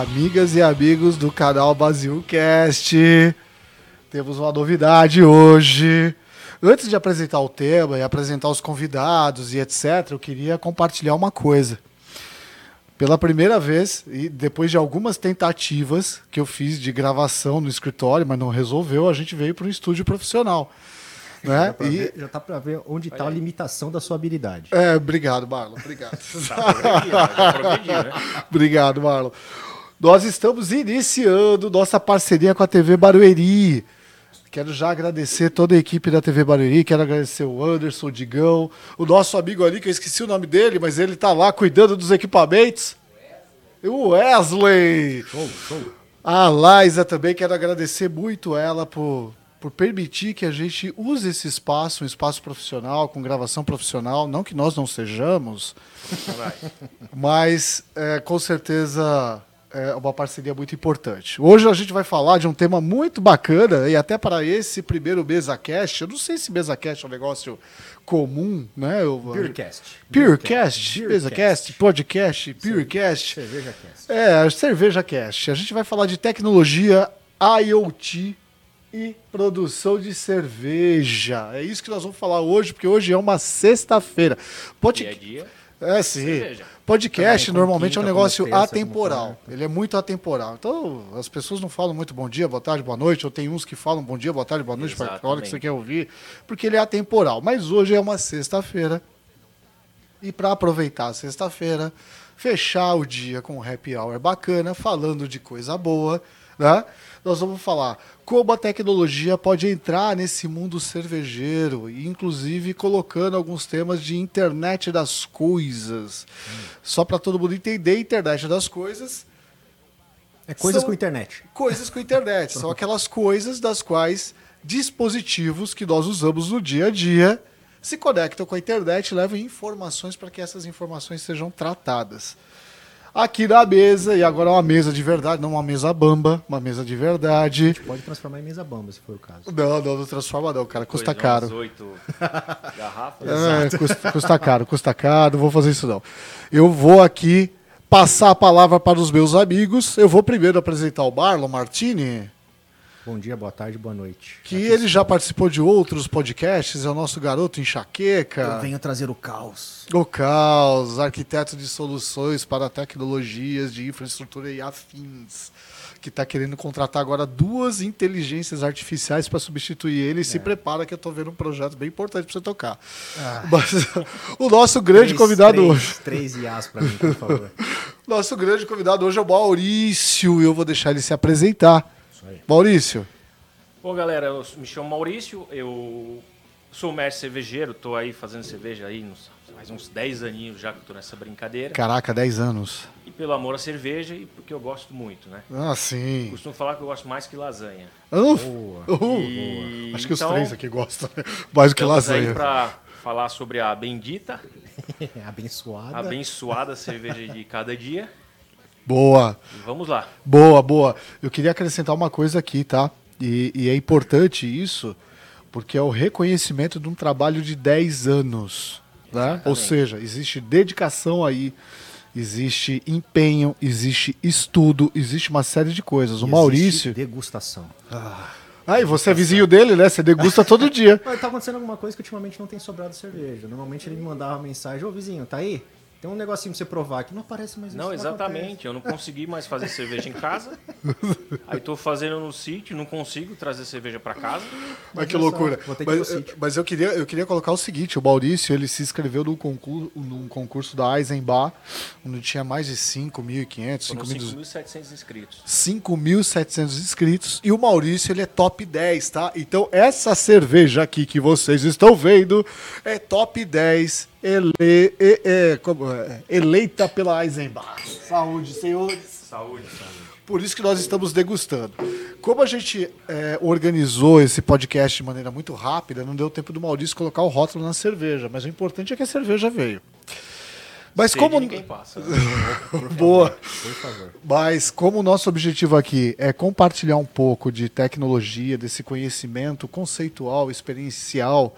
amigas e amigos do canal Basilcast. Temos uma novidade hoje. Antes de apresentar o tema e apresentar os convidados e etc, eu queria compartilhar uma coisa. Pela primeira vez, e depois de algumas tentativas que eu fiz de gravação no escritório, mas não resolveu, a gente veio para um estúdio profissional. Né? Já, E- ver- já tá pra ver onde tá a limitação da sua habilidade. É, obrigado, Marlon. Obrigado. Tá aqui, progredi, né? Obrigado, Marlon. Nós estamos iniciando nossa parceria com a TV Barueri. Quero já agradecer toda a equipe da TV Barueri, quero agradecer o Anderson, o Digão, o nosso amigo ali, que eu esqueci o nome dele, mas ele tá lá cuidando dos equipamentos. O Wesley! Show, show. A Liza também, quero agradecer muito ela por, por permitir que a gente use esse espaço, um espaço profissional, com gravação profissional. Não que nós não sejamos, mas é, com certeza é uma parceria muito importante. Hoje a gente vai falar de um tema muito bacana e até para esse primeiro MesaCast, eu não sei se MesaCast é um negócio comum, né? Eu, Beercast. Purecast, Beercast. MesaCast, podcast, Purecast. Cerveja Cast. É, Cerveja Cast. A gente vai falar de tecnologia IoT e produção de cerveja. É isso que nós vamos falar hoje, porque hoje é uma sexta-feira. Pod... Dia a dia. É, sim. Cerveja. Podcast Também, normalmente é um quinta, negócio terça, atemporal. quarta. Ele é muito atemporal. Então, as pessoas não falam muito bom dia, boa tarde, boa noite, ou tem uns que falam bom dia, boa tarde, boa noite, para a hora que você quer ouvir, porque ele é atemporal. Mas hoje é uma sexta-feira. E para aproveitar a sexta-feira, fechar o dia com um happy hour bacana, falando de coisa boa, né? Nós vamos falar como a tecnologia pode entrar nesse mundo cervejeiro, inclusive colocando alguns temas de internet das coisas. Só para todo mundo entender, internet das coisas É coisas com internet. coisas com internet. São aquelas coisas das quais dispositivos que nós usamos no dia a dia se conectam com a internet e levam informações para que essas informações sejam tratadas. Aqui na mesa, e agora é uma mesa de verdade, não uma mesa bamba, uma mesa de verdade. Pode transformar em mesa bamba, se for o caso. Não, não, não transforma não, cara, custa Coisa caro. oito garrafas. É, custa, custa caro, custa caro, não vou fazer isso não. Eu vou aqui passar a palavra para os meus amigos. Eu vou primeiro apresentar o Marlon Martini. Bom dia, boa tarde, boa noite. Que ele já participou de outros podcasts, é o nosso garoto Eu enxaqueca, venho trazer o caos. o Caos, arquiteto de soluções para tecnologias de infraestrutura e afins, que está querendo contratar agora duas inteligências artificiais para substituir ele. E se prepara que eu estou vendo um projeto bem importante para você tocar. Mas, o nosso grande Três- convidado três, hoje, Três IAs pra mim, por favor. nosso grande convidado hoje é o Maurício, e eu vou deixar ele se apresentar. Isso aí. Maurício, Bom, galera, eu me chamo Maurício, eu sou mestre cervejeiro, tô aí fazendo cerveja aí uns, faz uns 10 aninhos já que eu tô nessa brincadeira. caraca, 10 anos. E pelo amor à cerveja e porque eu gosto muito, né? Ah, sim. Costumo falar que eu gosto mais que lasanha. Uf, Boa. uh, E- Acho que os então, três aqui gostam. né? Mais do que Estamos aí lasanha. para falar sobre a bendita, Abençoada. abençoada cerveja de cada dia. Boa, vamos lá. boa, boa. Eu queria acrescentar uma coisa aqui, tá? E, e é importante isso, porque é o reconhecimento de um trabalho de 10 anos. Né? Ou seja, existe dedicação aí, existe empenho, existe estudo, existe uma série de coisas. O Existe Maurício. Degustação. Ah, e você é vizinho dele, né? Você degusta todo dia. Mas tá acontecendo alguma coisa que ultimamente não tem sobrado cerveja. Normalmente ele me mandava uma mensagem, ô vizinho, tá aí? Tem um negocinho pra você provar que não aparece mais Não, exatamente. Eu não consegui mais fazer cerveja em casa. Aí tô fazendo no sítio, não consigo trazer cerveja para casa. Mas que loucura. vou ter que ir Mas, mas eu, queria, eu queria colocar o seguinte: o Maurício ele se inscreveu num concurso, num concurso da Eisenbach, onde tinha mais de 5.500, Foram 5.200. 5.700 inscritos. 5.700 inscritos e o Maurício ele é top 10, tá? Então essa cerveja aqui que vocês estão vendo é top 10 ele, é- é- como é? eleita pela Eisenbach. Saúde, senhores. Saúde, saúde. Por isso que nós estamos degustando. Como a gente é, organizou esse podcast de maneira muito rápida, não deu tempo do Maurício colocar o rótulo na cerveja, mas o importante é que a cerveja veio. Mas Sede como ninguém passa. né? boa, Por favor. mas como o nosso objetivo aqui é compartilhar um pouco de tecnologia, desse conhecimento conceitual, experiencial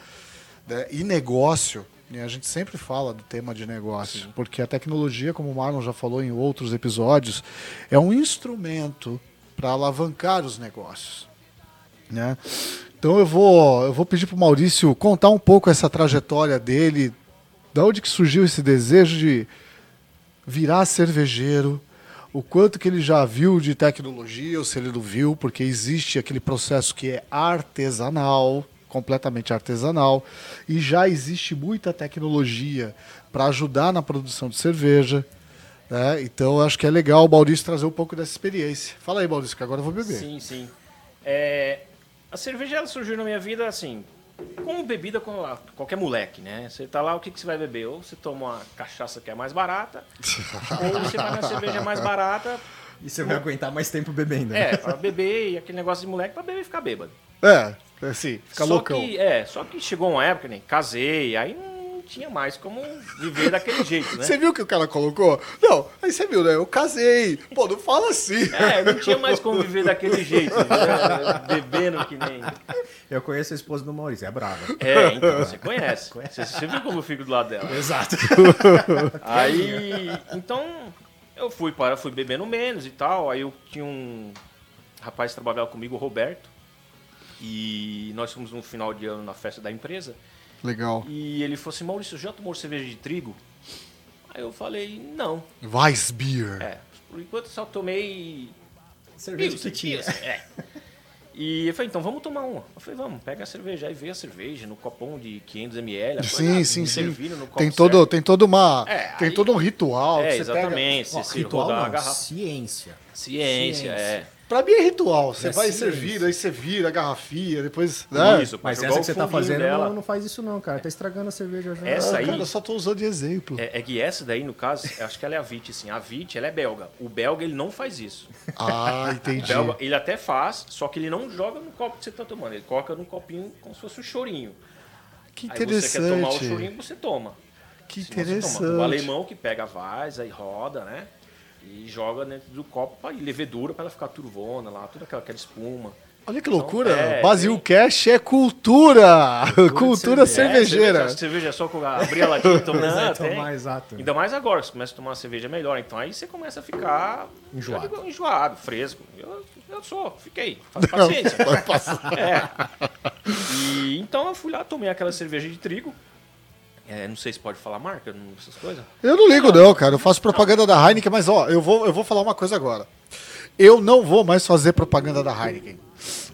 né, e negócio, a gente sempre fala do tema de negócio, porque a tecnologia, como o Marlon já falou em outros episódios, é um instrumento para alavancar os negócios. Né? Então eu vou, eu vou pedir para o Maurício contar um pouco essa trajetória dele, da onde que surgiu esse desejo de virar cervejeiro, o quanto que ele já viu de tecnologia, ou se ele não viu, porque existe aquele processo que é artesanal, completamente artesanal, e já existe muita tecnologia para ajudar na produção de cerveja. Né? Então eu acho que é legal o Maurício trazer um pouco dessa experiência. Fala aí, Maurício, que agora eu vou beber. Sim, sim. É, a cerveja ela surgiu na minha vida assim, como bebida com qualquer moleque, né? Você tá lá, o que, que você vai beber? Ou você toma uma cachaça que é mais barata, ou você vai na cerveja mais barata. E você vai aguentar mais tempo bebendo. né? É, pra beber e aquele negócio de moleque pra beber e ficar bêbado. É, assim, fica só loucão. Que, é, só que chegou uma época, né? Casei, aí não tinha mais como viver daquele jeito, né? Você viu que o cara colocou? Não, aí você viu, né? Eu casei. Pô, não fala assim. É, não tinha mais como viver daquele jeito, né? bebendo que nem. Eu conheço a esposa do Maurício, é brava. É, então você conhece. Você, você viu como eu fico do lado dela. Exato. Aí, então, eu fui para, fui bebendo menos e tal. Aí eu tinha um rapaz que trabalhava comigo, o Roberto. E nós fomos no final de ano na festa da empresa. Legal. E ele falou assim: Maurício, já tomou cerveja de trigo? Aí eu falei: não. Weissbier. É, por enquanto só tomei. Cerveja Isso, que tinha. É. E eu falei, então vamos tomar uma. Eu falei, vamos, pega a cerveja. Aí veio a cerveja no copão de 500ml. Sim, sim, sim. copo Tem todo, certo. tem toda uma, É, tem aí- todo um ritual. É, que você pega. exatamente. Ó, se ritual rodar não, garrafa. ciência. Ciência, é. Pra mim é ritual. Você É vai ciência. servir, aí você vira a garrafinha, depois. Né? Isso, Mas essa o que você tá fazendo dela. não, não faz isso não, cara. Tá estragando a cerveja já. Essa Ah, aí- Cara, eu só tô usando de exemplo. É, é que essa daí, no caso, eu acho que ela é a VIT, assim. A VIT, ela é belga. O belga, ele não faz isso. Ah, O entendi. belga, ele até faz, só que ele não joga no copo que você tá tomando. Ele coloca num copinho como se fosse um chorinho. Que Aí você quer tomar o interessante. chorinho, você toma. Que Se você toma. interessante. O alemão que pega a vaz, aí roda, né? E joga dentro do copo para levedura para ela ficar turvona lá, toda aquela, aquela espuma. Olha que loucura. é, Basil tem- Cash é cultura. Cultura, de cervejeira. É, cerveja, cerveja só com a, abrir a latinha e tomar. Exato, Não, tem. tomar, exato. Ainda mais agora, você começa a tomar uma cerveja melhor, então aí você começa a ficar Enjoado. digo, enjoado, fresco. Eu, eu sou, fiquei, faz paciência. É. E, então eu fui lá, tomei aquela cerveja de trigo. É, não sei se pode falar marca, não- essas coisas. Eu não ligo, não, cara. Eu faço propaganda da Heineken, mas ó, eu vou, eu vou falar uma coisa agora. Eu não vou mais fazer propaganda da Heineken.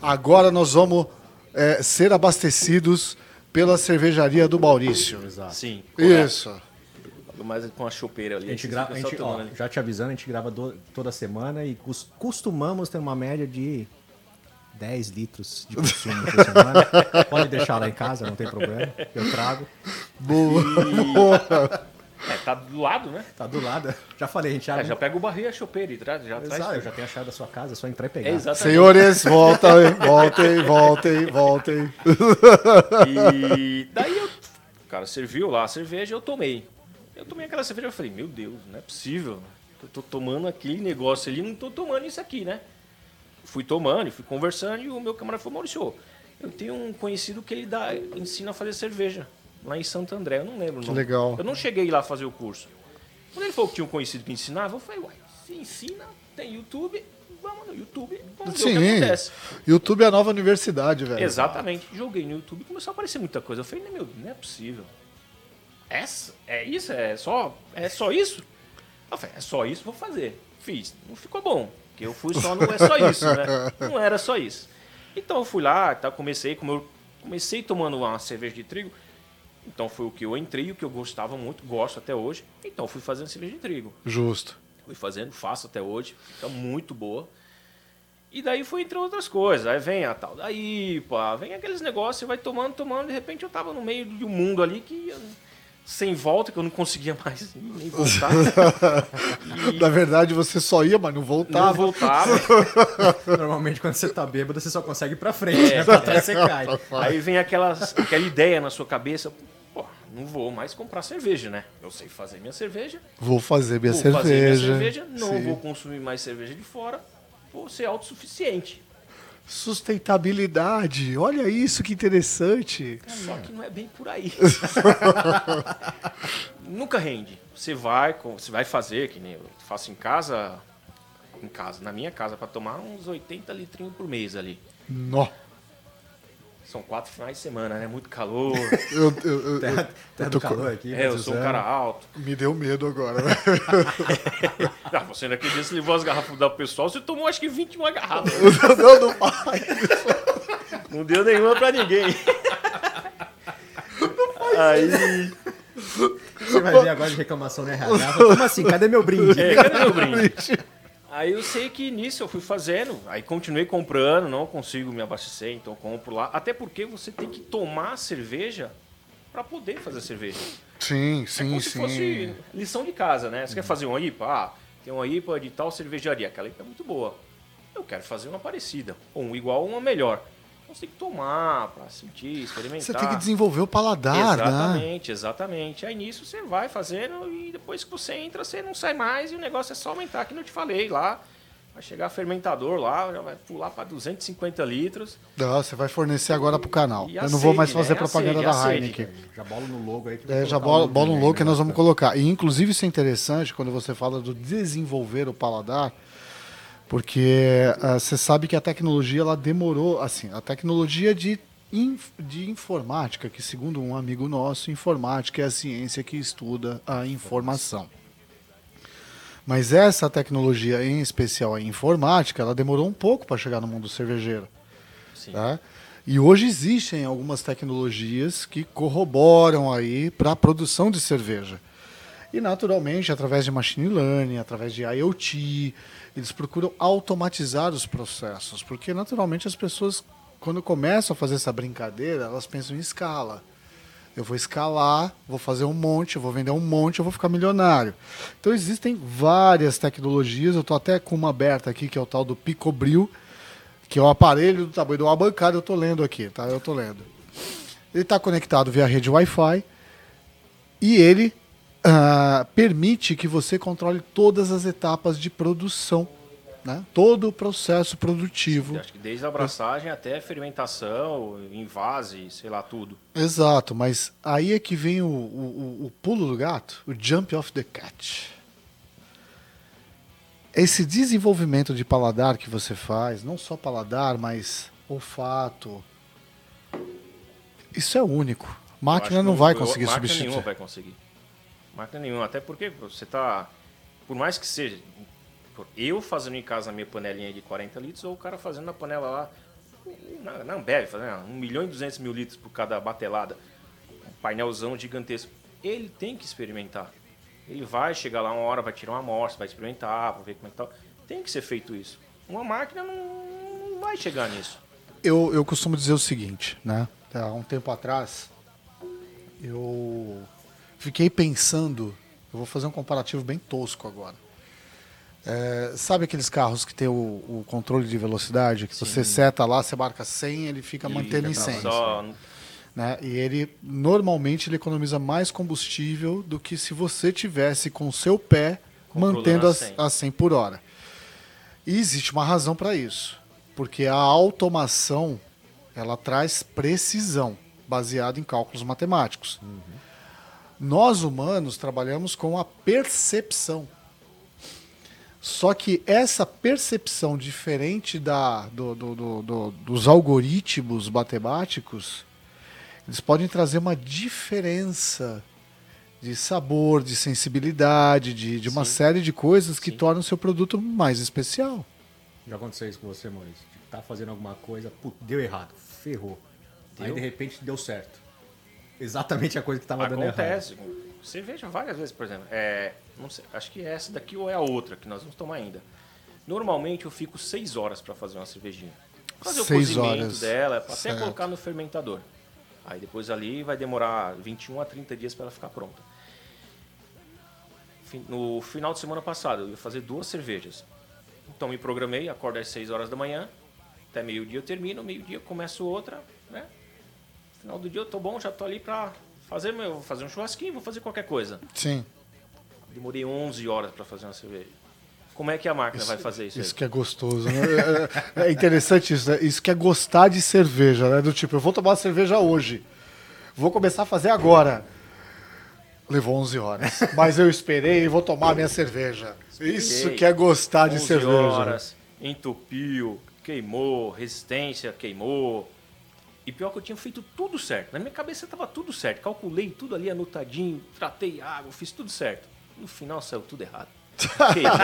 Agora nós vamos é, ser abastecidos pela cervejaria do Maurício. Exato. Sim. correto. Isso. Mas com a chopeira ali. A gente grava, a gente, ó, já te avisando, a gente grava do- toda semana e cos- costumamos ter uma média de 10 litros de consumo por semana. Pode deixar lá em casa, não tem problema. Eu trago. Boa. Boa. É, tá do lado, né? Tá do lado. Já falei, a gente É, abre. já pega o barril e a chopeira e traz, já traz. Exato, eu já tenho a chave da sua casa, é só entrar e pegar. É. Senhores, voltem, voltem, voltem, voltem. E daí eu, o cara serviu lá a cerveja eu tomei. Eu tomei aquela cerveja e falei, meu Deus, não é possível. Eu tô tomando aquele negócio ali, não tô tomando isso aqui, né? Fui tomando, e fui conversando e o meu camarada falou, Maurício, eu tenho um conhecido que ele dá, ensina a fazer cerveja lá em Santo André, eu não lembro Que nome. legal. Eu não cheguei lá a fazer o curso. Quando ele falou que tinha um conhecido que ensinava, eu falei, uai, se ensina, tem YouTube, vamos no YouTube, vamos ver o que Sim. acontece. YouTube é a nova universidade, velho. Exatamente. Joguei no YouTube e começou a aparecer muita coisa. Eu falei, meu, não é possível. Essa? É isso? É só, é só isso? Eu falei, é só isso, vou fazer. Fiz. Não ficou bom. Porque eu fui só, não é só isso, né? Não era só isso. Então eu fui lá, tá, comecei, como eu comecei tomando uma cerveja de trigo, então foi o que eu entrei, o que eu gostava muito, gosto até hoje. Então fui fazendo cerveja de trigo. Justo. Fui fazendo, faço até hoje, fica muito boa. E daí foi entre outras coisas. Aí vem a tal da IPA, vem aqueles negócios, vai tomando, tomando, de repente eu tava no meio de um mundo ali que sem volta, que eu não conseguia mais nem voltar. Na verdade, você só ia, mas não não voltava. voltava. Normalmente quando você tá bêbado, você só consegue ir pra frente, É. né? Pra trás você cai. Aí vem aquelas, aquela ideia na sua cabeça, pô, não vou mais comprar cerveja, né? Eu sei fazer minha cerveja, Vou fazer minha vou cerveja. fazer minha cerveja, não Sim. vou consumir mais cerveja de fora, vou ser autossuficiente. Sustentabilidade. Olha isso que interessante. Só que não é bem por aí. Nunca rende. Você vai, você vai fazer, que nem eu faço em casa, em casa, na minha casa, para tomar uns 80 litrinhos por mês ali. Nó. São quatro finais de semana, né? Muito calor. Eu, eu- eu- Terra, do calor aqui. é, eu sou um cara alto. me deu medo agora. né? Ah, você naquele dia você levou as garrafas do pessoal, você tomou acho que 21 garrafas. não, não faz. Não deu nenhuma pra ninguém. Aí. Você vai ver agora de reclamação na RH. Como assim? Cadê meu brinde? É, cadê meu brinde? Aí eu sei que nisso eu fui fazendo, aí continuei comprando, não consigo me abastecer, então compro lá. Até porque você tem que tomar cerveja para poder fazer cerveja. Sim, É sim, como se sim. fosse lição de casa, né? Você quer fazer uma IPA? Ah, tem uma IPA de tal cervejaria, aquela IPA é muito boa. Eu quero fazer uma parecida, ou um igual ou uma melhor. Então você tem que tomar para sentir, experimentar. Você tem que desenvolver o paladar, né? Exatamente, exatamente. Aí nisso você vai fazendo e depois que você entra, você não sai mais e o negócio é só aumentar, que não te falei lá. Vai chegar fermentador lá, já vai pular para 250 litros. Não, você vai fornecer agora pro canal. E a Eu não vou mais fazer né? A propaganda sede, da sede. Heineken. Já bola no logo aí. Que É, vai já bola, o bola um aí, look que né? nós vamos colocar. E inclusive isso é interessante quando você fala do desenvolver o paladar, porque ah, você sabe que a tecnologia ela demorou, assim, a tecnologia de, de informática, que segundo um amigo nosso, informática é a ciência que estuda a informação. Mas essa tecnologia, em especial a informática, ela demorou um pouco para chegar no mundo cervejeiro. Sim. Tá? E hoje existem algumas tecnologias que corroboram aí para a produção de cerveja. E naturalmente, através de machine learning, através de IoT, eles procuram automatizar os processos, porque naturalmente as pessoas quando começam a fazer essa brincadeira, elas pensam em escala. Eu vou escalar, vou fazer um monte, vou vender um monte, eu vou ficar milionário. Então existem várias tecnologias, eu estou até com uma aberta aqui, que é o tal do Picobril, que é o aparelho do tamanho de uma bancada, eu estou lendo aqui, tá? Eu estou lendo. Ele está conectado via rede Wi-Fi e ele ah, permite que você controle todas as etapas de produção, né? todo o processo produtivo. Acho que desde a abraçagem até fermentação, invase, sei lá, tudo. Exato, mas aí é que vem o, o, o- pulo do gato, o jump of the cat. Esse desenvolvimento de paladar que você faz, não só paladar, mas olfato, isso é único. Máquina não vai conseguir máquina substituir. nenhuma vai conseguir. Máquina nenhuma. Até porque você tá. Por mais que seja. Eu fazendo em casa a minha panelinha de 40 litros, ou o cara fazendo na panela lá. Na Ambev, fazendo 1 milhão e 200 mil litros por cada batelada. Um painelzão gigantesco. Ele tem que experimentar. Ele vai chegar lá uma hora, vai tirar uma amostra, vai experimentar, vai ver como é que tá. Tem que ser feito isso. Uma máquina não, não vai chegar nisso. Eu, eu costumo dizer o seguinte, né? Há um tempo atrás, eu fiquei pensando, eu vou fazer um comparativo bem tosco agora. É, sabe aqueles carros que tem o, o controle de velocidade, que você seta lá, você marca 100, ele fica mantendo em 100. Só, né? E ele normalmente ele economiza mais combustível do que se você tivesse com o seu pé Controlando mantendo a a, 100. a 100 por hora. E existe uma razão para isso, porque a automação ela traz precisão baseada em cálculos matemáticos. Nós humanos trabalhamos com a percepção. Só que essa percepção diferente da, do- do- do- do- dos algoritmos matemáticos, eles podem trazer uma diferença de sabor, de sensibilidade, de, de uma Sim. série de coisas que Sim. tornam o seu produto mais especial. Já aconteceu isso com você, Maurício? Tá fazendo alguma coisa, putz, deu errado, ferrou. Aí Deu? de repente deu certo. Exatamente a coisa que tava dando errado. Acontece. Você veja várias vezes, por exemplo. É, não sei, acho que é essa daqui ou é a outra que nós vamos tomar ainda. Normalmente eu fico seis horas para fazer uma cervejinha. Fazer Seis o cozimento horas. dela, até Certo. colocar no fermentador. Aí depois ali vai demorar 21 a 30 dias para ela ficar pronta. No final de semana passado eu ia fazer duas cervejas. Então me programei, acordo às 6 horas da manhã, até meio-dia eu termino, meio-dia eu começo outra, né? Final do dia eu tô bom, já tô ali pra fazer meu, vou fazer um churrasquinho, vou fazer qualquer coisa. Sim. Demorei 11 horas para fazer uma cerveja. Como é que a máquina vai fazer isso? Isso aí? que é gostoso, né? É, é interessante isso, né? Isso que é gostar de cerveja, né? Do tipo, eu vou tomar cerveja hoje. Vou começar a fazer agora. Levou 11 horas. Mas eu esperei e vou tomar minha cerveja. Isso Esperei. que é gostar de 11 cerveja. horas, entupiu, queimou, resistência queimou. E pior que eu tinha feito tudo certo. Na minha cabeça estava tudo certo. Calculei tudo ali anotadinho, tratei água, fiz tudo certo. No final saiu tudo errado. Queimou.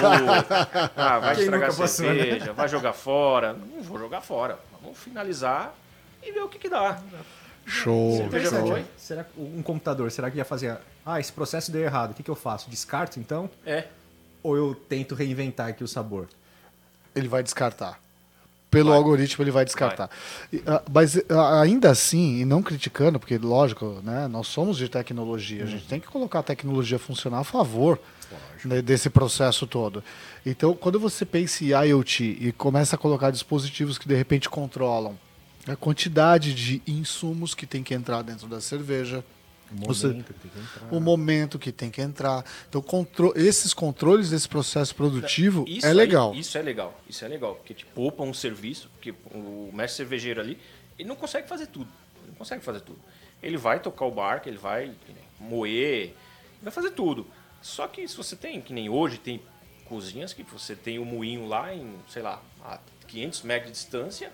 Ah, vai Quem estragar a passou, né? cerveja, vai jogar fora. Não vou jogar fora. Vamos finalizar e ver o que, que dá. Show. Cerveja show. foi? Será que um computador, será que ia fazer. Ah, esse processo deu errado. O que, que eu faço? Descarto então? É. Ou eu tento reinventar aqui o sabor? Ele vai descartar. Pelo Vai. algoritmo ele vai descartar. E, ah, mas ah, ainda assim, e não criticando, porque lógico, né, nós somos de tecnologia, a gente tem que colocar a tecnologia a funcionar a favor né, desse processo todo. Então, quando você pensa em IoT e começa a colocar dispositivos que de repente controlam a quantidade de insumos que tem que entrar dentro da cerveja, O momento que tem que entrar. o momento que tem que entrar. Então, contro esses controles desse processo produtivo Isso é aí- legal. isso é legal. Isso é legal. Porque te poupa um serviço, porque o mestre cervejeiro ali, ele não consegue fazer tudo. Ele não consegue fazer tudo. Ele vai tocar o barco, ele vai moer, vai fazer tudo. Só que se você tem, que nem hoje, tem cozinhas que você tem o moinho lá em, sei lá, a 500 metros de distância,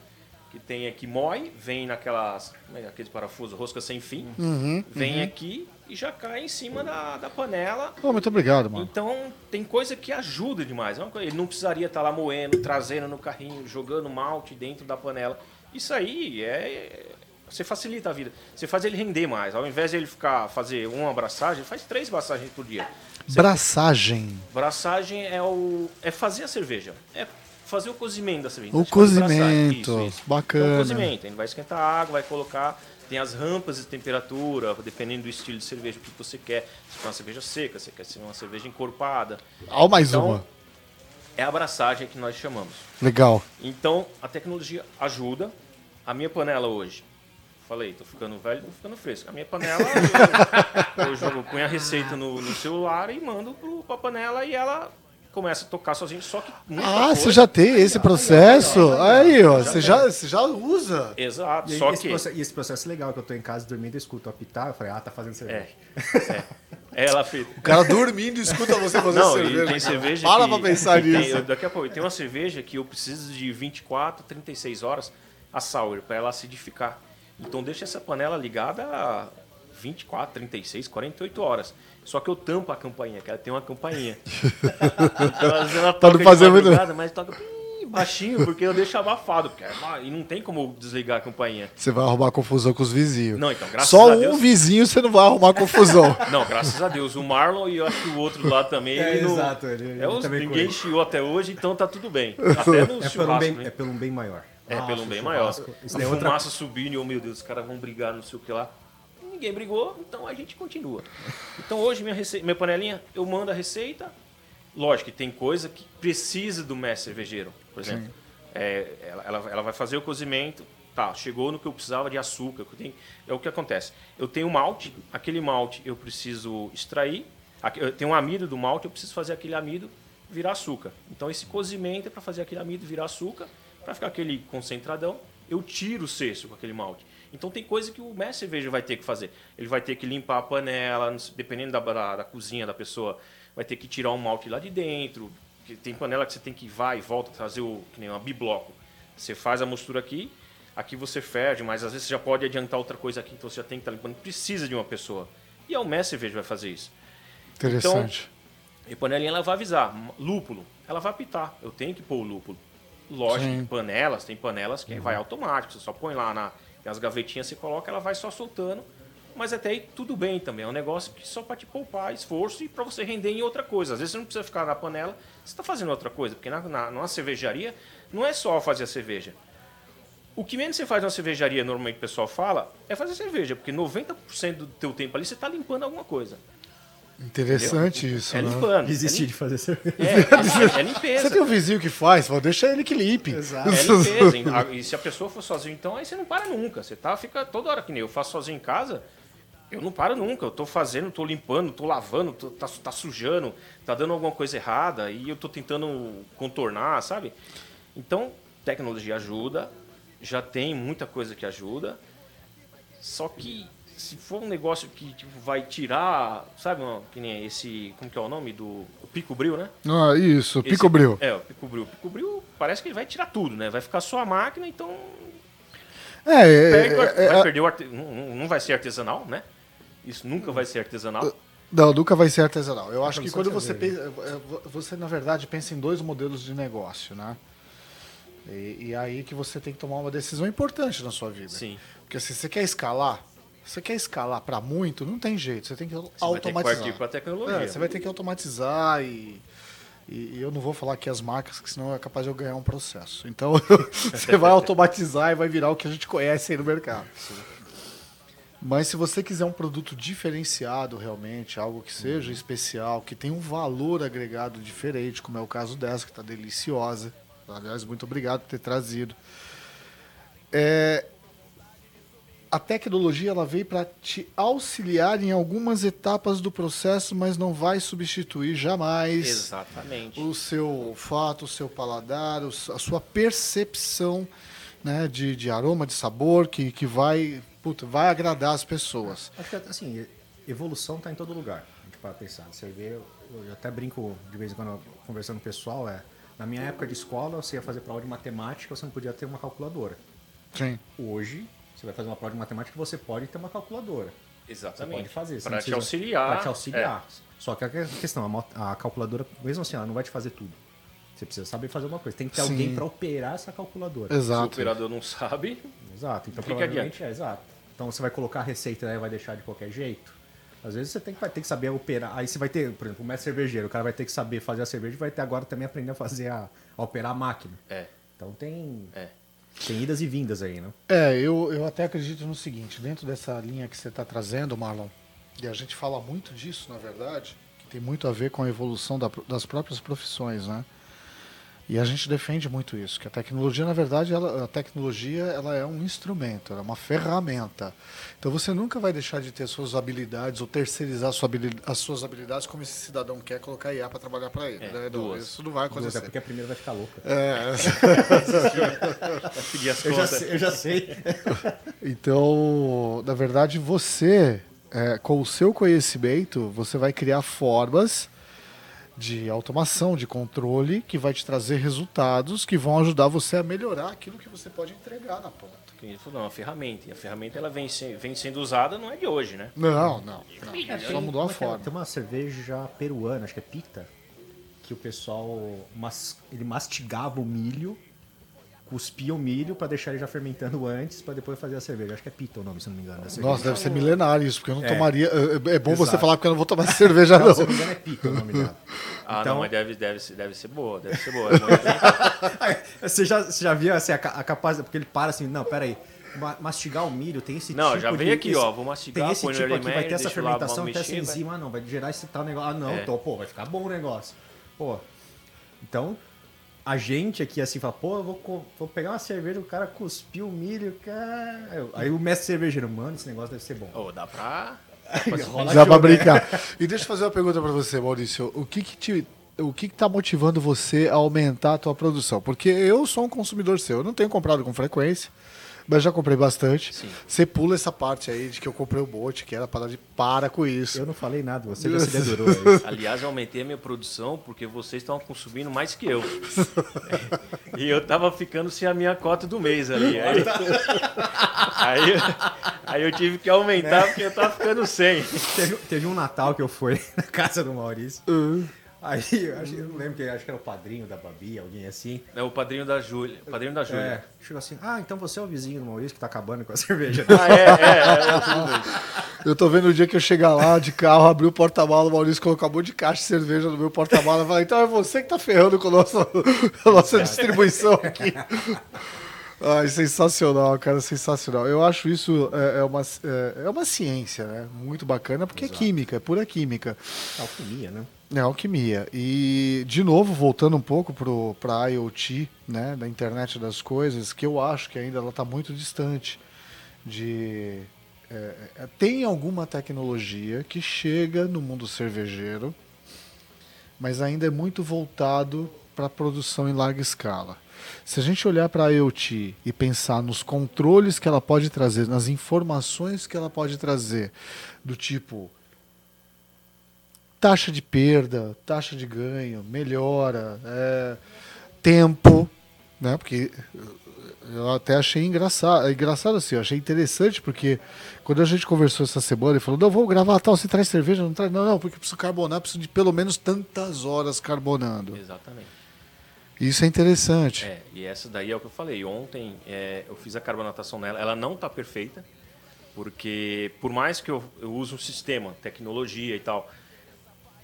que tem aqui moe, vem naquelas, como é, aqueles parafusos, rosca sem fim, Uhum, vem aqui e já cai em cima da, da panela Oh, muito obrigado, mano. então, tem coisa que ajuda demais. É Ele não precisaria estar lá moendo, trazendo no carrinho, jogando malte dentro da panela. Isso aí é. Você facilita a vida. Você faz ele render mais. Ao invés de ele ficar fazer uma abraçagem, ele faz três abraçagens por dia. Braçagem. Braçagem é o é fazer a cerveja. É fazer o cozimento da cerveja. O Então, chama de braçagem. cozimento. Bacana. Então, o cozimento. Ele vai esquentar a água, vai colocar. Tem as rampas de temperatura, dependendo do estilo de cerveja que você quer. Se quer uma cerveja seca, se quer ser uma cerveja encorpada. Ó, mais Então, uma. É a abraçagem que nós chamamos. Legal. Então, a tecnologia ajuda. A minha panela hoje, falei, tô ficando velho, tô ficando fresco. A minha panela, eu, eu jogo, ponho a receita no, no celular e mando pro, pra panela e ela começa a tocar sozinha. Só que muita Ah, coisa- você já tem esse processo? Aí, ó. Você já, você já usa. Exato, E, só esse que... processo, e esse processo é legal, que eu tô em casa dormindo, eu escuto apitar, eu falei, ah, tá fazendo cerveja. É, é. Ela fez... O cara dormindo escuta você fazer Não, cerveja. tem cerveja Para que... pra pensar nisso. daqui a pouco, tem uma cerveja que eu preciso de 24, 36 horas a sour, para ela acidificar. Então deixa essa panela ligada 24, 36, 48 horas. Só que eu tampo a campainha, que ela tem uma campainha. Então, às vezes ela toca fazer de muito- mas toca bem baixinho, porque eu deixo abafado. Porque, é e não tem como desligar a campainha. Você vai arrumar confusão com os vizinhos. Não, então, graças Só a um Deus. vizinho você não vai arrumar confusão. Não, graças a Deus. O Marlon e eu acho que o outro lá também. É, ele não- exato, ele- ele é os- também ninguém curte. chiou até hoje, então tá tudo bem. Até no É, pelo um bem, né? é pelo um bem maior. É, Nossa, pelo bem churrasco. maior. Isso a é outra fumaça subindo e, oh meu Deus, os caras vão brigar, não sei o que lá. Ninguém brigou, então a gente continua. Então hoje minha, rece... minha panelinha, eu mando a receita. Lógico que tem coisa que precisa do mestre cervejeiro. Por exemplo, é, ela, ela, ela vai fazer o cozimento. Tá, chegou no que eu precisava de açúcar. que eu tenho- é o que acontece. Eu tenho malte, aquele malte eu preciso extrair. Eu tenho um amido do malte, eu preciso fazer aquele amido virar açúcar. Então esse cozimento é para fazer aquele amido virar açúcar, para ficar aquele concentradão. Eu tiro o cesto com aquele malte. Então tem coisa que o mestre cerveja vai ter que fazer. Ele vai ter que limpar a panela, dependendo da, da, da cozinha da pessoa, vai ter que tirar um malte lá de dentro. que Tem panela que você tem que ir vai e volta, trazer o que nem uma bibloco. Você faz a mistura aqui, aqui você ferve, mas às vezes você já pode adiantar outra coisa aqui, então você já tem que estar limpando. Precisa de uma pessoa. E é o mestre que vai fazer isso. Interessante. E panelinha ela vai avisar. Lúpulo, ela vai apitar. Eu tenho que pôr o lúpulo. Lógico, Sim. panelas, tem panelas que vai automático. Você só põe lá na, as gavetinhas, você coloca, ela vai só soltando. Mas até aí tudo bem também. É um negócio que só para te poupar esforço e para você render em outra coisa. Às vezes você não precisa ficar na panela, você está fazendo outra coisa. Porque na, na, numa cervejaria não é só fazer a cerveja. O que menos você faz na cervejaria, normalmente o pessoal fala, é fazer cerveja. Porque 90% do teu tempo ali você está limpando alguma coisa. Interessante isso, É né? limpando. Desistir de fazer cerveja. É, é, é limpeza. Você tem um vizinho que faz, fala, deixa ele que limpe. Exato. É limpeza. Ah, E se a pessoa for sozinha, então aí você não para nunca. Você tá, fica toda hora que nem eu faço sozinho em casa. Eu não paro nunca, eu tô fazendo, tô limpando, tô lavando, tô, tá, tá sujando, tá dando alguma coisa errada e eu tô tentando contornar, sabe? Então, tecnologia ajuda, já tem muita coisa que ajuda, só que se for um negócio que tipo, vai tirar, sabe, ó, que nem esse, como que é o nome do o Pico Bril, né? Ah, isso, Esse- Pico Bril. É, o Pico Bril. O Pico Bril parece que ele vai tirar tudo, né? Vai ficar só a máquina, então É, é, perde é, vai é, perder o arte... não, não- não vai ser artesanal, né? Isso nunca vai ser artesanal. Não, nunca vai ser artesanal. Eu acho que quando de você pensa, você na verdade pensa em dois modelos de negócio, né? E, e aí que você tem que tomar uma decisão importante na sua vida. Sim. Porque se você quer escalar, você quer escalar para muito, não tem jeito. Você tem que Você vai ter que automatizar. tecnologia. É, você vai ter que automatizar e, e, e eu não vou falar aqui as marcas, que senão é capaz de eu ganhar um processo. Então você vai automatizar e vai virar o que a gente conhece aí no mercado. Mas se você quiser um produto diferenciado realmente, algo que seja especial, que tenha um valor agregado diferente, como é o caso dessa, que está deliciosa. Aliás, muito obrigado por ter trazido. É, a tecnologia ela veio para te auxiliar em algumas etapas do processo, mas não vai substituir jamais Exatamente. o seu olfato, o seu paladar, a sua percepção né, de, de aroma, de sabor, que, que vai, puta, vai agradar as pessoas. Acho que, assim, evolução está em todo lugar. A gente para pensar. Você vê, eu até brinco de vez em quando conversando com o pessoal, é, na minha época de escola, você ia fazer prova de matemática, você não podia ter uma calculadora. Sim. Hoje, você vai fazer uma prova de matemática, você pode ter uma calculadora. Você Exatamente. pode fazer. você Para te auxiliar. Pra te auxiliar. Só que a questão, a calculadora, mesmo assim, ela não vai te fazer tudo. Você precisa saber fazer uma coisa. Tem que ter Sim. alguém para operar essa calculadora. É. Se o Exato. operador não sabe, Exato. Então que provavelmente é, exato. Então você vai colocar a receita né, e vai deixar de qualquer jeito. Às vezes você tem que, vai ter que saber operar. Aí você vai ter, por exemplo, o mestre cervejeiro, o cara vai ter que saber fazer a cerveja e vai ter agora também aprender a fazer a, a operar a máquina. é, Então tem, é. Tem idas e vindas aí, né? É, eu, eu até acredito no seguinte, dentro dessa linha que você está trazendo, Marlon, e a gente fala muito disso, na verdade, que tem muito a ver com a evolução da- das próprias profissões, né? E a gente defende muito isso, que a tecnologia, na verdade, ela, a tecnologia ela é um instrumento, ela é uma ferramenta. Então você nunca vai deixar de ter suas habilidades ou terceirizar sua habili- as suas habilidades como esse cidadão quer colocar IA para trabalhar para ele. É, né? Não, duas. isso não vai Até acontecer. porque a primeira vai ficar louca. É, Eu já, sei, eu já sei. Então, na verdade, você, é, com o seu conhecimento, você vai criar formas de automação, de controle, que vai te trazer resultados que vão ajudar você a melhorar aquilo que você pode entregar na ponta. Falou, Não, a ferramenta. E a ferramenta ela vem, se- vem sendo usada, não é de hoje, né? Não, não. não. É, Só mudou a é? forma. Tem uma cerveja peruana, acho que é pita, que o pessoal mas, ele mastigava o milho, cuspia o milho para deixar ele já fermentando antes, para depois fazer a cerveja. Acho que é pita o nome, se não me engano. Nossa, deve ser milenário isso, porque eu não É. tomaria. É, é bom você Exato. falar porque eu não vou tomar cerveja, Não, não. se não me engano é pita o nome dela. Ah, Então- não, mas deve, deve, ser, deve ser boa, deve ser boa. É Você já, você já viu assim, a, a capacidade, porque ele para assim, não, peraí, ma- mastigar o milho tem esse Não, tipo já de... veio aqui, esse- ó, vou mastigar, Tem esse tipo aqui, vai ter essa fermentação, tem essa vai- enzima, ah, não, vai gerar esse tal negócio. Ah, não, É. então, pô, vai ficar bom o negócio. Pô, então, a gente aqui assim, fala, pô, eu vou, vou pegar uma cerveja, o cara cuspiu o milho, cara... Aí o mestre cervejeiro, mano, esse negócio deve ser bom. Ô, dá pra... Rola Dá show, pra né? brincar. E deixa eu fazer uma pergunta pra você, Maurício. O que que te. O que está motivando você a aumentar a tua produção? Porque eu sou um consumidor seu. Eu não tenho comprado com frequência, mas já comprei bastante. Sim. Você pula essa parte aí de que eu comprei o bote, que era para de para com isso. Eu não falei nada, você já se dedurou aí. Aliás, eu aumentei a minha produção porque vocês estavam consumindo mais que eu. e eu tava ficando sem a minha cota do mês ali. Aí, aí, aí eu tive que aumentar porque eu tava ficando sem. Teve, teve um Natal que eu fui na casa do Maurício. Uhum. Aí, eu, acho, eu não lembro quem, acho que era o padrinho da Babi, alguém assim. É o padrinho da Júlia. Padrinho da Júlia. É, chegou assim, ah, então você é o vizinho do Maurício que tá acabando com a cerveja. Ah, é, é, é, é. Eu tô vendo o dia que eu chegar lá de carro, abrir o porta-mala, o Maurício colocou um monte de caixa de cerveja no meu porta-mala. Eu falei, então é você que tá ferrando com a nossa, a nossa distribuição aqui. Ai, sensacional, cara, sensacional. Eu acho isso é, é uma, é, é uma ciência, né? Muito bacana, porque é química, é pura química. Alquimia, né? É alquimia. E, de novo, voltando um pouco para a IoT, né, da internet das coisas, que eu acho que ainda ela está muito distante de é, é, tem alguma tecnologia que chega no mundo cervejeiro, mas ainda é muito voltado para produção em larga escala. Se a gente olhar para a IoT e pensar nos controles que ela pode trazer, nas informações que ela pode trazer, do tipo taxa de perda, taxa de ganho, melhora, é, tempo, né? Porque eu até achei engraçado, engraçado assim, eu achei interessante porque quando a gente conversou essa semana, ele falou: "Não, vou gravar tal, você traz cerveja, não traz? Não, não, porque preciso carbonar, preciso de pelo menos tantas horas carbonando". Exatamente. Isso é interessante. É, e essa daí é o que eu falei. Ontem é, eu fiz a carbonatação nela, ela não está perfeita, porque por mais que eu, eu use um sistema, tecnologia e tal,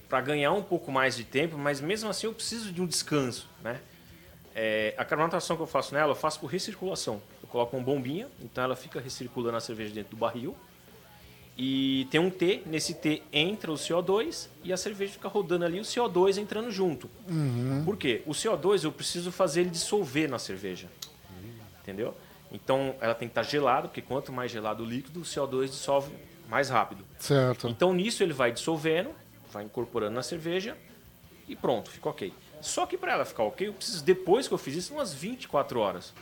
para ganhar um pouco mais de tempo, mas mesmo assim eu preciso de um descanso, né? É, a carbonatação que eu faço nela, eu faço por recirculação. Eu coloco uma bombinha, então ela fica recirculando a cerveja dentro do barril. E tem um T, nesse T entra o CO2 e a cerveja fica rodando ali, o CO2 entrando junto. Uhum. Por quê? O CO2 eu preciso fazer ele dissolver na cerveja. Entendeu? Então ela tem que estar gelada, porque quanto mais gelado o líquido, o CO2 dissolve mais rápido. Certo. Então nisso ele vai dissolvendo, vai incorporando na cerveja e pronto, fica ok. Só que para ela ficar ok, eu preciso, depois que eu fiz isso, umas 24 horas.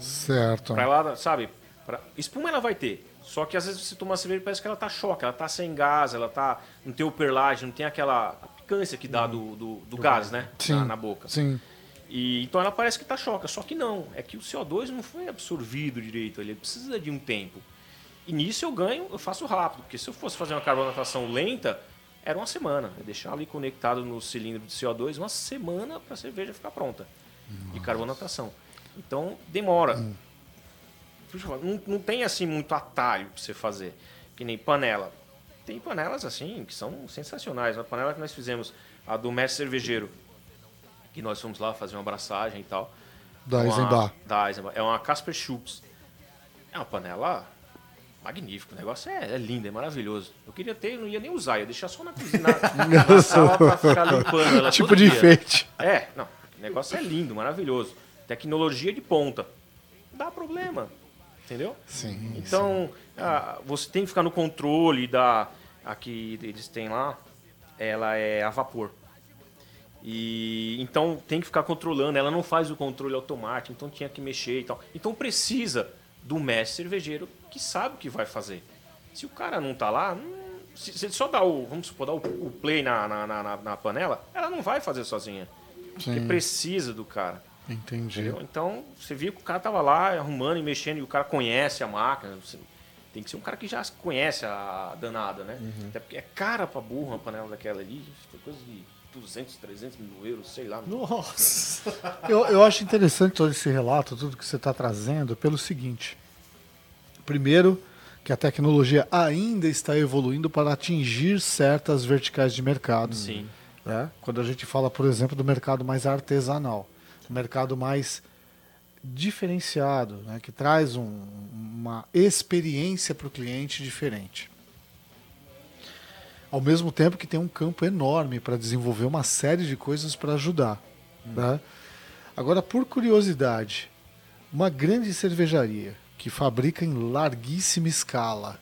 Certo. Pra ela, sabe? Pra... Espuma ela vai ter. Só que às vezes você toma uma cerveja e parece que ela tá choque, ela tá sem gás, ela tá. não tem o perlagem, não tem aquela picância que dá do, do, do gás, né? Sim. Na, na boca. Sim. E, então ela parece que tá choca, só que não. É que o CO2 não foi absorvido direito, ele precisa de um tempo. E nisso eu ganho, eu faço rápido, porque se eu fosse fazer uma carbonatação lenta, era uma semana. Eu deixar ali conectado no cilindro de CO2 uma semana para a cerveja ficar pronta de carbonatação. Então demora. Falar, Não, não tem assim muito atalho para você fazer. Que nem panela. Tem panelas assim que são sensacionais. A panela que nós fizemos, a do mestre cervejeiro, que nós fomos lá fazer uma abraçagem e tal. Da Uma- Eisenbach. Da Eisenbach. É uma Casper Schultz. É uma panela magnífica. O negócio é, é lindo, é maravilhoso. Eu queria ter, eu não ia nem usar, ia deixar só na cozinha, na, na sala pra ficar limpando ela Tipo de dia. enfeite. É, não. O negócio é lindo, maravilhoso. Tecnologia de ponta. Não dá problema. Entendeu? Sim. Então, ah, você tem que ficar no controle da. A que eles têm lá, ela é a vapor. E então tem que ficar controlando, ela não faz o controle automático, então tinha que mexer e tal. Então precisa do mestre cervejeiro que sabe o que vai fazer. Se o cara não tá lá, hum, se, se ele só dá o, vamos supor, dá o, o play na, na, na, na- panela, ela não vai fazer sozinha. Porque Sim. precisa do cara. Entendi. Entendeu? Então, você viu que o cara tava lá arrumando e mexendo e o cara conhece a máquina. Você- tem que ser um cara que já conhece a danada, né? Até porque é cara pra burro uma panela daquela ali. Foi coisa de 200, 300 mil euros, sei lá. Nossa! Eu, eu acho interessante todo esse relato, tudo que você está trazendo, pelo seguinte. Primeiro, que a tecnologia ainda está evoluindo para atingir certas verticais de mercado. Sim. né? Quando a gente fala, por exemplo, do mercado mais artesanal, um mercado mais diferenciado, né? que traz um- uma experiência para o cliente diferente. Ao mesmo tempo que tem um campo enorme para desenvolver uma série de coisas para ajudar. né? Agora, por curiosidade, uma grande cervejaria que fabrica em larguíssima escala,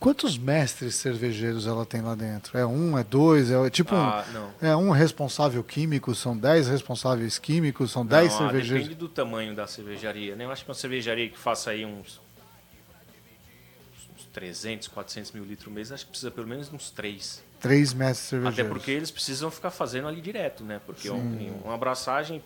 quantos mestres cervejeiros ela tem lá dentro? É um, é dois, é tipo Ah, um, é um responsável químico, são dez responsáveis químicos, são dez Não, ah, cervejeiros. Depende do tamanho da cervejaria, né? Eu acho que uma cervejaria que faça aí uns, uns 300, 400 mil litros mês, acho que precisa pelo menos uns três. Três mestres Até cervejeiros. porque eles precisam ficar fazendo ali direto, né? Porque um- uma abraçagem,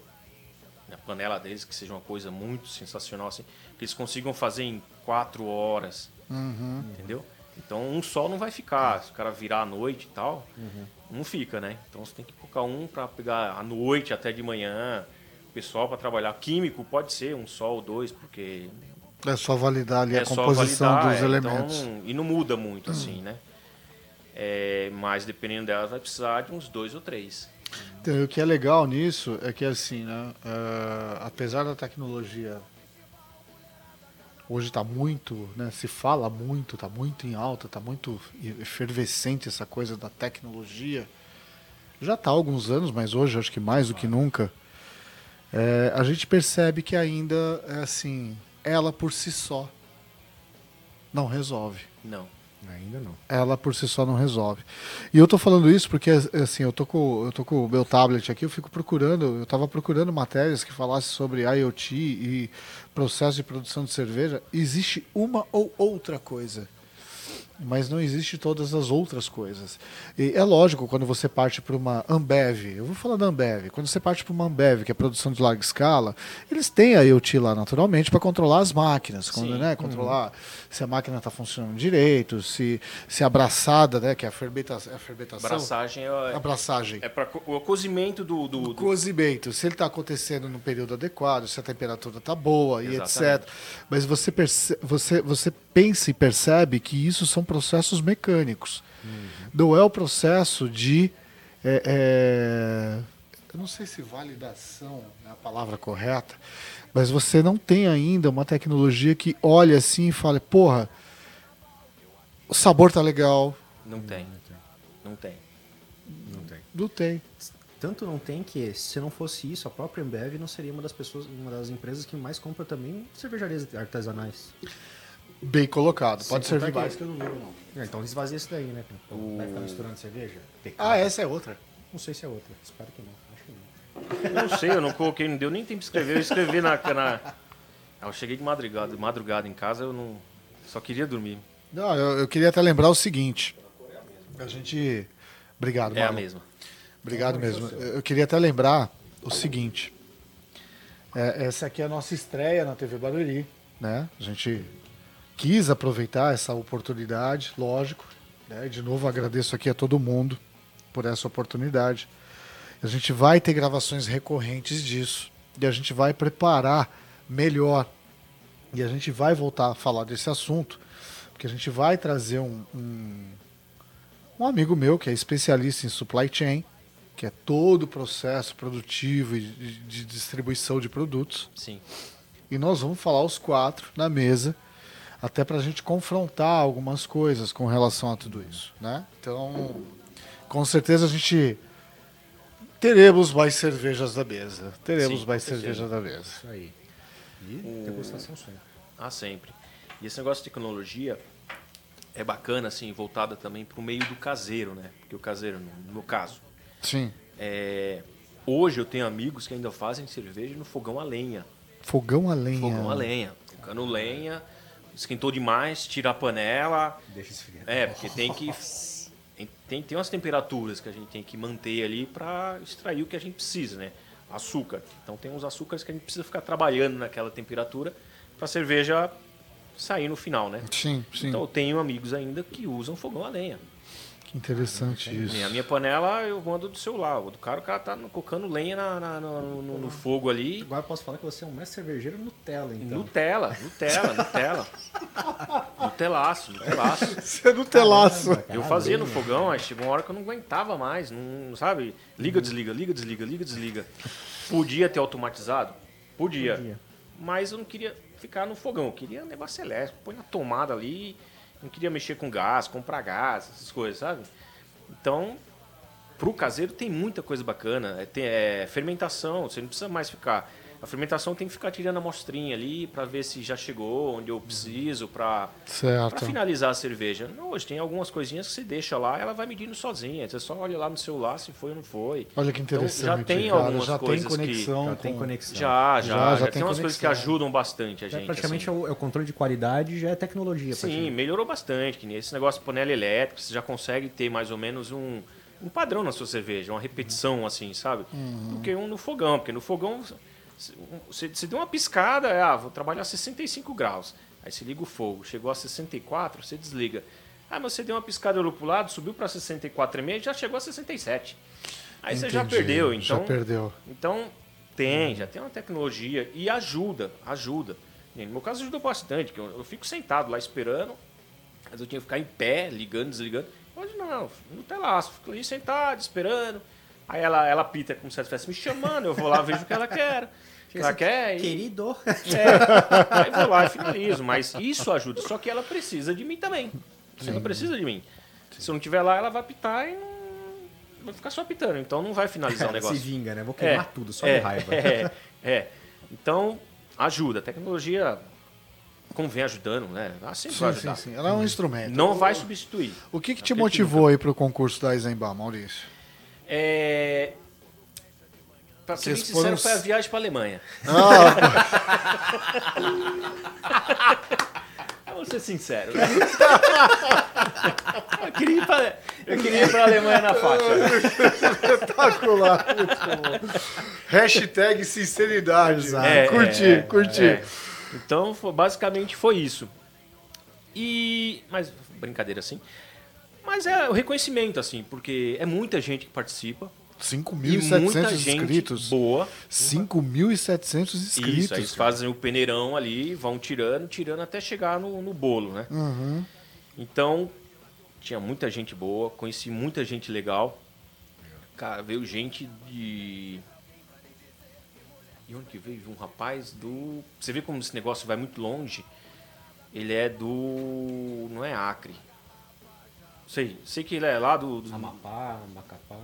a panela deles, que seja uma coisa muito sensacional, assim, que eles consigam fazer em quatro horas, Uhum. entendeu? Então um só não vai ficar. Se o cara virar à noite e tal, não fica, né? Então você tem que colocar um para pegar à noite até de manhã, o pessoal para trabalhar. Químico pode ser um só ou dois, porque É só validar ali a é só composição validar, dos é, elementos. então, e não muda muito assim, né? É, mas dependendo dela, vai precisar de uns dois ou três. Então, o que é legal nisso é que assim, né, eh, apesar da tecnologia hoje está muito, né, se fala muito, está muito em alta, está muito efervescente essa coisa da tecnologia. Já está há alguns anos, mas hoje acho que mais do que nunca. eh, a gente percebe que ainda é assim, ela por si só não resolve. Não. Ainda não. Ela por si só não resolve. E eu tô falando isso porque assim, eu tô com eu tô com o meu tablet aqui, eu fico procurando, eu tava procurando matérias que falassem sobre IoT e processo de produção de cerveja. Existe uma ou outra coisa mas não existe todas as outras coisas. E é lógico, quando você parte para uma Ambev, eu vou falar da Ambev, quando você parte para uma Ambev, que é produção de larga escala, eles têm a IoT lá naturalmente para controlar as máquinas, quando, né, controlar uhum. se a máquina está funcionando direito, se, se a abraçada, né, que é a, fermenta, a fermentação. Abraçagem é, abraçagem. é para o cozimento do, do, o cozimento, se ele está acontecendo no período adequado, se a temperatura está boa Exatamente. e etc. Mas você, perce, você, você pensa e percebe que isso são processos mecânicos. Uhum. Não é o processo de. É, é, eu não sei se validação é a palavra correta, mas você não tem ainda uma tecnologia que olha assim e fala: porra, o sabor tá legal. Não tem. Não tem. Não tem. Não tem. Tanto não tem que, se não fosse isso, a própria Ambev não seria uma das pessoas, uma das empresas que mais compra também cervejarias artesanais. Bem colocado. Pode servir mais que... eu não ligo, não. É, então esvazia isso daí, né? O... Vai ficar misturando cerveja? Pecado. Ah, essa é outra. Não sei se é outra. Espero que não. Acho que não. não sei, eu não coloquei, não deu nem tempo de escrever. Eu escrevi na. na... Eu cheguei de madrugada, madrugada em casa, eu não. Só queria dormir. Não, eu, eu queria até lembrar o seguinte. A gente. Obrigado, É a mesma. Obrigado mesmo. Eu queria até lembrar o seguinte. É, essa aqui é a nossa estreia na TV Barueri, né? A gente quis aproveitar essa oportunidade, lógico. Né? De novo, agradeço aqui a todo mundo por essa oportunidade. A gente vai ter gravações recorrentes disso e a gente vai preparar melhor e a gente vai voltar a falar desse assunto, porque a gente vai trazer um, um, um amigo meu que é especialista em supply chain, que é todo o processo produtivo e de, de distribuição de produtos. Sim. E nós vamos falar os quatro na mesa até para a gente confrontar algumas coisas com relação a tudo isso, né? Então, com certeza a gente teremos mais cervejas da mesa, teremos Sim, mais cervejas da mesa. Isso aí. E o... degustação sempre. Ah, sempre. E esse negócio de tecnologia é bacana, assim, voltada também para o meio do caseiro, né? Porque o caseiro, no meu caso, Sim. É, hoje eu tenho amigos que ainda fazem cerveja no fogão a lenha. Fogão a lenha. Fogão a lenha. Tocando lenha, esquentou demais, tira a panela. Deixa esfriar. É, porque tem que tem, tem umas temperaturas que a gente tem que manter ali para extrair o que a gente precisa, né? Açúcar. Então tem uns açúcares que a gente precisa ficar trabalhando naquela temperatura para a cerveja sair no final, né? Sim, sim. Então eu tenho amigos ainda que usam fogão a lenha. Interessante isso. A minha panela eu mando do celular. O do cara, o cara tá colocando lenha na, na no, no, no, fogo ali. Agora eu posso falar que você é um mestre cervejeiro Nutella, então. Nutella, Nutella, Nutella. Nutelaço, Nutelaço. Você é Nutelaço. Caramba, eu fazia no fogão, aí chegou uma hora que eu não aguentava mais. Não, sabe? Liga, desliga, liga, desliga, liga, desliga. Podia ter automatizado? Podia. Podia. Mas eu não queria ficar no fogão. Eu queria um negócio elétrico. Põe na tomada ali não queria mexer com gás, comprar gás, essas coisas, sabe? Então, pro caseiro tem muita coisa bacana. É, tem, é, fermentação, você não precisa mais ficar a fermentação tem que ficar tirando a amostrinha ali para ver se já chegou onde eu preciso para finalizar a cerveja. Não, hoje tem algumas coisinhas que você deixa lá, ela vai medindo sozinha. Você só olha lá no celular se foi ou não foi. Olha que interessante. Então, já tem cara, algumas já coisas tem conexão que já tem conexão. Já, já, já, já, já tem, umas coisas que ajudam bastante a gente. É, praticamente assim. é, o, é, o, controle de qualidade já é tecnologia. Sim, melhorou bastante. Que esse negócio de panela elétrica, você já consegue ter mais ou menos um um padrão na sua cerveja, uma repetição assim, sabe? Uhum. Do que um no fogão, porque no fogão você, você deu uma piscada, é, ah, vou trabalhar a 65 graus. Aí você liga o fogo, chegou a 64, você desliga. Ah, mas você deu uma piscada olhou pro lado, subiu para 64,5 já chegou a 67. Aí Entendi, você já perdeu, então. Já perdeu. Então, tem, já tem uma tecnologia e ajuda, ajuda. No meu caso ajudou bastante, que eu, eu fico sentado lá esperando, mas eu tinha que ficar em pé, ligando, desligando. Hoje não, no telaço, fico ali sentado, esperando. Aí ela, ela pita como se ela estivesse me chamando, eu vou lá, vejo o que ela quer. ela quer. E... Querido. É, aí vou lá e finalizo. Mas isso ajuda. Só que ela precisa de mim também. Sim. Ela precisa de mim. Se eu não estiver lá, ela vai pitar e não. Vai ficar só pitando. Então não vai finalizar o negócio. Se vinga, né? Vou queimar é, tudo, só é, de raiva. É, é. Então, ajuda. A tecnologia como vem ajudando, né? Ela sempre Sim, vai sim, ajudar. sim. Ela é um instrumento. Não vai substituir. O que, que te Acredito motivou aí pro concurso da Eisenbahn, Maurício? É... Pra ser Vocês sincero, foram- foi a viagem pra Alemanha. Vamos ser sinceros. né? eu, queria ir pra, eu queria ir pra Alemanha na faixa. Espetacular, muito bom. Hashtag sinceridade. É, curti, é, curti. é. Então, foi- basicamente foi isso. E. Mas, brincadeira assim. Mas é o reconhecimento, assim, porque é muita gente que participa. E muita 5.700 gente inscritos. boa. 5.700 inscritos. Isso, eles fazem o peneirão ali, vão tirando, tirando até chegar no, no bolo, né? Uhum. Então, tinha muita gente boa, conheci muita gente legal. Cara, veio gente de. E onde que veio? Um rapaz do. Você vê como esse negócio vai muito longe. Ele é do. Não é Acre. Sei, sei que ele é lá do, do Amapá, Macapá,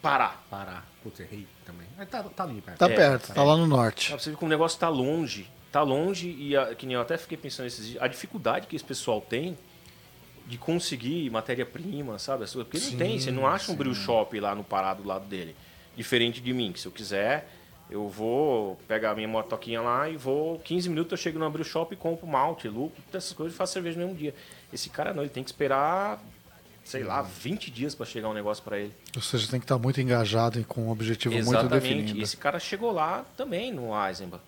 Pará. Pará. Putz, errei também. Mas tá, tá ali perto. Tá É, perto, tá é. lá no norte. Pra você ver como o negócio tá longe. Tá longe e, a, que nem eu até fiquei pensando esses dias, a dificuldade que esse pessoal tem de conseguir matéria-prima, sabe? Porque não tem, você não acha um brew shop lá no Pará do lado dele. Diferente de mim, que se eu quiser, eu vou pegar a minha motoquinha lá e vou, 15 minutos eu chego no brew shop e compro malte, lucro, todas essas coisas e faço cerveja no mesmo dia. Esse cara não, ele tem que esperar, sei lá, 20 dias para chegar um negócio para ele. Ou seja, tem que estar muito engajado e com um objetivo muito Exatamente. definido. E esse cara chegou lá também no Eisenbach.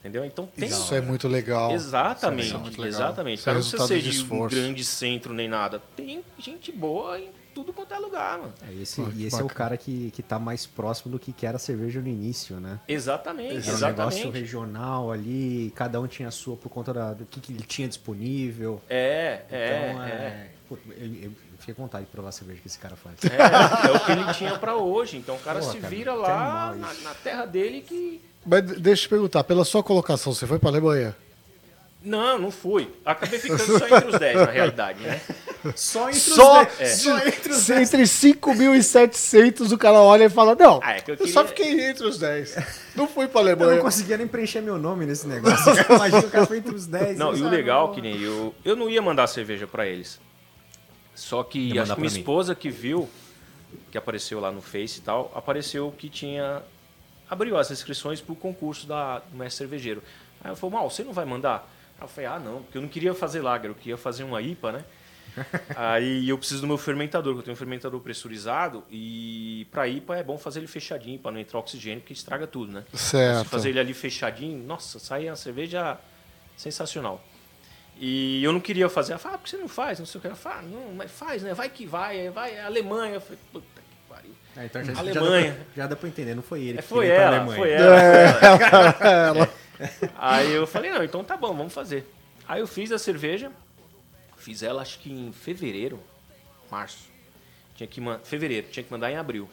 Entendeu? Então tem Isso é muito legal. Exatamente, Isso é muito legal. exatamente. Isso é Cara, não precisa ser de um grande centro nem nada. Tem gente boa em tudo quanto é lugar, mano. É, esse Pô, e esse é o bacana. cara que, que tá mais próximo do que era a cerveja no início, né? Exatamente, Era um negócio exatamente. regional ali, cada um tinha a sua por conta da- do que, que ele tinha disponível. É, é, então, é. é. Fiquei com vontade de provar a cerveja que esse cara faz. É, é o que ele tinha pra hoje. Então o cara Pô, se cara, vira lá na, na terra dele que. Mas de- deixa eu te perguntar, pela sua colocação, você foi pra Alemanha? Não, não fui. Acabei ficando só entre os 10, na realidade, né? Só entre Só, os dez- só entre, os entre 5.700 o cara olha e fala, não, Ah, é que eu eu só queria- fiquei entre os 10. Não fui pra Eu não Alemanha. conseguia nem preencher meu nome nesse negócio. Imagina o cara foi entre os 10. Não, e o sabe, legal não. que nem eu. Eu não ia mandar cerveja pra eles. Só que acho que minha mim. esposa que viu, que apareceu lá no Face e tal, apareceu que tinha. abriu as inscrições pro concurso da, do mestre cervejeiro. Aí eu falei, Mal, você não vai mandar? Aí eu falei, ah, não, porque eu não queria fazer lager, eu queria fazer uma IPA, né? Aí eu preciso do meu fermentador, que eu tenho um fermentador pressurizado e para IPA é bom fazer ele fechadinho para não entrar oxigênio, porque estraga tudo, né? Certo. Se fazer ele ali fechadinho, nossa, sai a cerveja sensacional. E eu não queria fazer. Ela falou, ah, por que você não faz? Não sei o que. Ela falou, ah, não, mas faz, né? Vai que vai, vai, é Alemanha. Eu falei, puta que pariu. É, então já, Alemanha. Já dá, pra, já dá pra entender, não foi ele. É, foi queria ir pra ela, Alemanha. foi ela. É. Ela. Aí eu falei, não, então tá bom, vamos fazer. Aí eu fiz a cerveja, fiz ela acho que em fevereiro, março. Tinha que fevereiro, tinha que mandar em abril.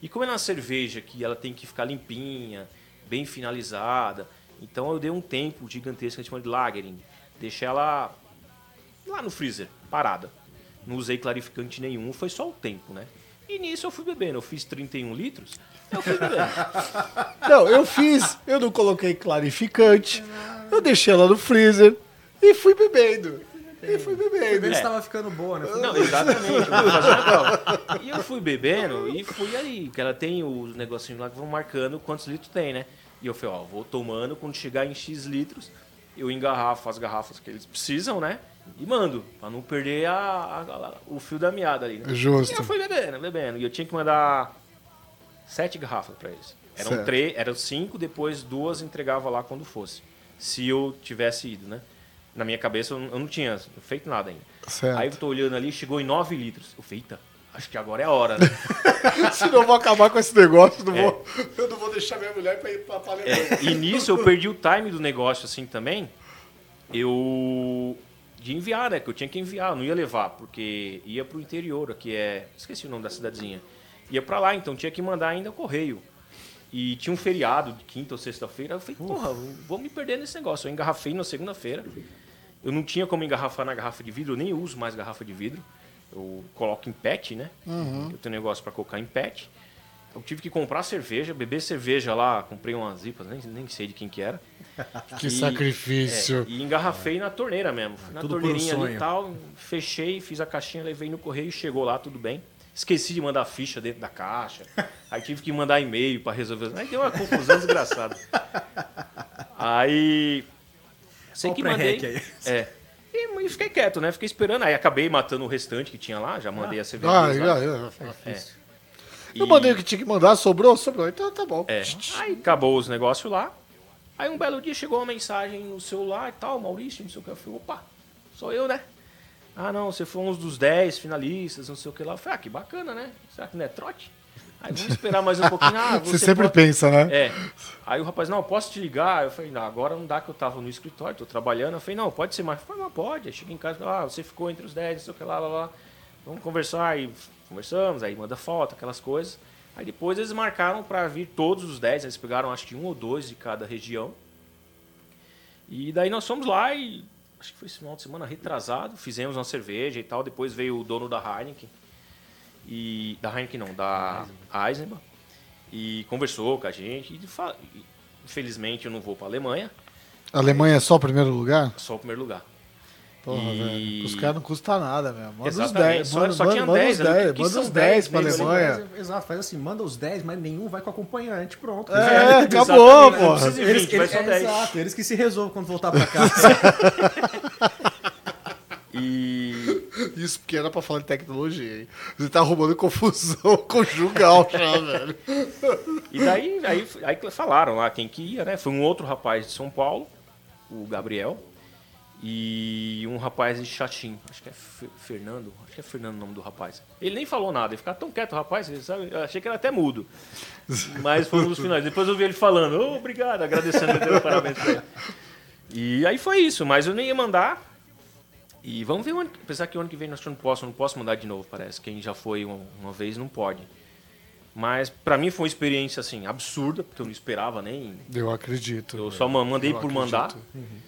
E como é uma cerveja que ela tem que ficar limpinha, bem finalizada, então eu dei um tempo gigantesco, a gente chama de lagering. Deixei ela lá no freezer, parada. Não usei clarificante nenhum, foi só o tempo, né? E nisso eu fui bebendo, eu fiz 31 litros, eu fui bebendo. Não, eu fiz, eu não coloquei clarificante, eu deixei ela no freezer e fui bebendo. E fui bebendo. Ele É. estava ficando boa, né? Não, exatamente. E eu fui bebendo e fui aí, que ela tem os negocinhos lá que vão marcando quantos litros tem, né? E eu falei, ó, vou tomando, quando chegar em X litros, eu engarrafo as garrafas que eles precisam, né? E mando, pra não perder a, a- a- o fio da meada ali, né? Justo. E eu fui bebendo, bebendo. E eu tinha que mandar sete garrafas pra eles. Eram Certo. três, eram cinco, depois duas entregava lá quando fosse. Se eu tivesse ido, né? Na minha cabeça eu não eu não tinha feito nada ainda. Certo. Aí eu tô olhando ali, chegou em 9 litros. Eu falei, eita, acho que agora é a hora, né? Senão eu vou acabar com esse negócio, não É. vou, eu não vou deixar minha mulher pra ir pra Alemanha. É, e nisso eu perdi o time do negócio assim também. Eu. De enviar, né? Que eu tinha que enviar, eu não ia levar, porque ia pro interior, aqui é. Esqueci o nome da cidadezinha. Ia pra lá, então tinha que mandar ainda correio. E tinha um feriado de quinta ou sexta-feira. Eu falei, porra, vou me perder nesse negócio. Eu engarrafei na segunda-feira. Eu não tinha como engarrafar na garrafa de vidro, eu nem uso mais garrafa de vidro. Eu coloco em PET, né? Eu tenho um negócio para colocar em PET. Eu tive que comprar cerveja, beber cerveja lá, comprei umas zipas, nem, nem sei de quem que era. Que E- sacrifício. É, e engarrafei na torneira mesmo. Fui na Tudo por um torneirinha ali e tal, fechei, fiz a caixinha, levei no correio, chegou lá, tudo bem. Esqueci de mandar ficha dentro da caixa. Aí tive que mandar e-mail para resolver. Aí deu uma confusão desgraçada. Aí. Sei o que mandei. pré-rec É. E, e fiquei quieto, né? Fiquei esperando. Aí acabei matando o restante que tinha lá, já mandei a cerveja. Ah, já, já. É. Eu E- mandei o que tinha que mandar, sobrou? Sobrou. Então tá bom. é. Aí acabou os negócios lá. Aí um belo dia chegou uma mensagem no celular e tal, Maurício, não sei o que. Eu falei, opa, sou eu, né? Ah, não, você foi um dos 10 finalistas, não sei o que lá. Eu falei, ah, que bacana, né? Será que não é trote? Aí vamos esperar mais um pouquinho. Ah, Você, você sempre pode- pensa, né? É. Aí o rapaz, não, posso te ligar? Eu falei, não, agora não dá que eu tava no escritório, tô trabalhando. Eu falei, não, pode ser mais. Eu falei, não, pode. Aí cheguei em casa, ah, você ficou entre os 10, não sei o que lá, lá, lá. Vamos conversar. Aí conversamos, aí manda foto, aquelas coisas. Aí depois eles marcaram para vir todos os 10, eles pegaram acho que um ou dois de cada região. E daí nós fomos lá e acho que foi esse final de semana retrasado, fizemos uma cerveja e tal. Depois veio o dono da Heineken. E, da Heineken não, da Eisenbahn. E conversou com a gente. E, fa- e, infelizmente eu não vou para Alemanha, A Alemanha é só o primeiro lugar? só o primeiro lugar. Porra, E- velho. Os caras não custa nada, mesmo. Manda os Exatamente, 10. só- Manda, só manda, tinha manda 10 os ali. 10. O que Manda os 10 pra 10 Alemanha. Faz- Exato, faz assim, manda os 10, mas nenhum vai com acompanhante, pronto. É, acabou. Não precisa de Eles, 20, vai eles, é, 10. exato, eles que se resolvam quando voltar pra casa. E Isso porque era pra falar de tecnologia, hein? Você tá arrumando confusão conjugal já, velho. E daí aí, aí falaram lá quem que ia, né? Foi um outro rapaz de São Paulo, o Gabriel, e um rapaz de Chatim, acho que é Fe- Fernando, acho que é Fernando o nome do rapaz. Ele nem falou nada, ele ficava tão quieto, rapaz, sabe? Eu achei que era até mudo. Mas foi um dos finais. Depois eu vi ele falando, "Ô, obrigado, agradecendo, parabéns pra ele. E aí foi isso, mas eu nem ia mandar. E vamos ver o ano, apesar que o ano que vem nós não posso, não posso mandar de novo, parece. Quem já foi uma, uma vez não pode. Mas pra mim foi uma experiência assim absurda, porque eu não esperava nem. Eu acredito. Eu só ma- mandei Eu por acredito. mandar.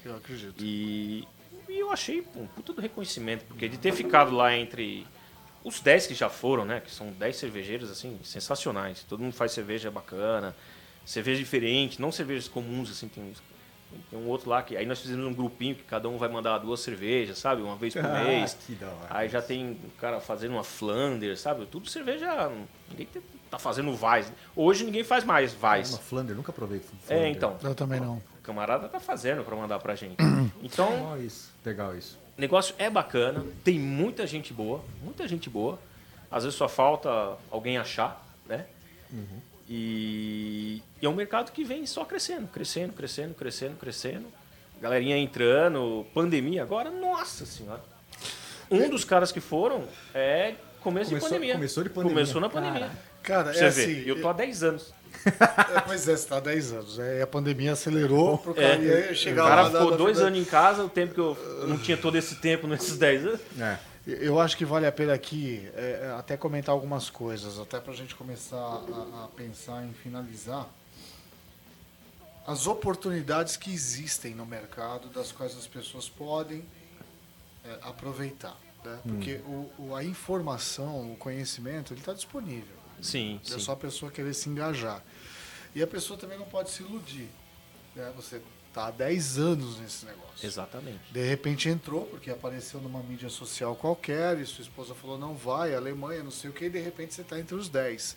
Eu acredito. E, e eu achei pô, um puta do reconhecimento, porque de ter ficado lá entre os 10 que já foram, né? Que são 10 cervejeiros, assim, sensacionais. Todo mundo faz cerveja bacana, cerveja diferente, não cervejas comuns, assim, tem, tem um outro lá que. Aí nós fizemos um grupinho que cada um vai mandar duas cervejas, sabe? Uma vez por Ah, mês. que da hora. Aí já tem um cara fazendo uma Flanders, sabe? Tudo cerveja. Ninguém tá fazendo Vais. Hoje ninguém faz mais Vais. Uma Flander, nunca provei. É, Flander. então. Eu também não. O camarada tá fazendo pra mandar pra gente. Então, Ó, isso. Legal isso. o negócio é bacana, tem muita gente boa, muita gente boa. Às vezes só falta alguém achar, né? E, e é um mercado que vem só crescendo, crescendo, crescendo, crescendo, crescendo. Galerinha entrando, pandemia agora, nossa senhora. Um dos caras que foram é começo Começou- de pandemia. começou de pandemia. Começou na pandemia. Cara. Cara, é ver, assim. eu tô há 10 anos. é, pois é, você tá há 10 anos. É, a pandemia acelerou pro cara É, o chegar cara lá. ficou na dois vida- anos em casa, o tempo que eu não tinha todo esse tempo nesses 10 anos. É. Eu acho que vale a pena aqui é, até comentar algumas coisas, até pra gente começar a, a pensar em finalizar. As oportunidades que existem no mercado, das quais as pessoas podem é, aproveitar. Né? Porque o, o- a informação, o conhecimento, ele está disponível. Sim, É só a pessoa querer se engajar. E a pessoa também não pode se iludir. Né? Você está há 10 anos nesse negócio. Exatamente. De repente entrou, porque apareceu numa mídia social qualquer, e sua esposa falou, não vai, Alemanha, não sei o que, e de repente você está entre os 10.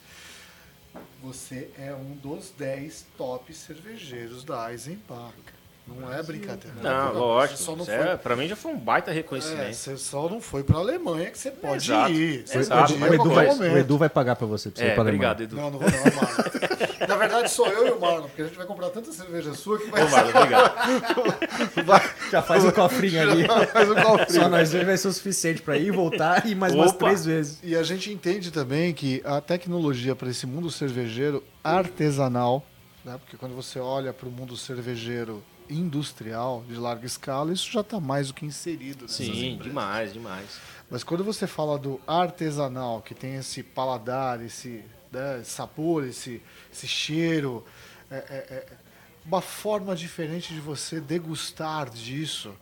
Você é um dos 10 top cervejeiros da Eisenbach. Não é brincadeira. Não, Você lógico. Só não Isso foi, é, pra mim já foi um baita é, reconhecimento. você só não foi para a Alemanha que você pode Exato. ir. Você Exato. pode ir O Edu, vai, o Edu vai pagar pra você, pra você É, ir pra obrigado, Alemanha. Edu. Não, não vou não, Marlon. Na verdade, sou eu e o Marlon, porque a gente vai comprar tanta cerveja sua que vai, Ô, Marlon, obrigado. vai Já faz um cofrinho ali. faz um cofrinho. Só nós dois vai ser o suficiente pra ir e voltar e mais umas Opa. três vezes. E a gente entende também que a tecnologia para esse mundo cervejeiro artesanal, né? porque quando você olha para o mundo cervejeiro industrial, de larga escala, isso já está mais do que inserido. Sim, empresas. demais, demais. Mas quando você fala do artesanal, que tem esse paladar, esse né, sabor, esse, esse cheiro, é, é- é uma forma diferente de você degustar disso,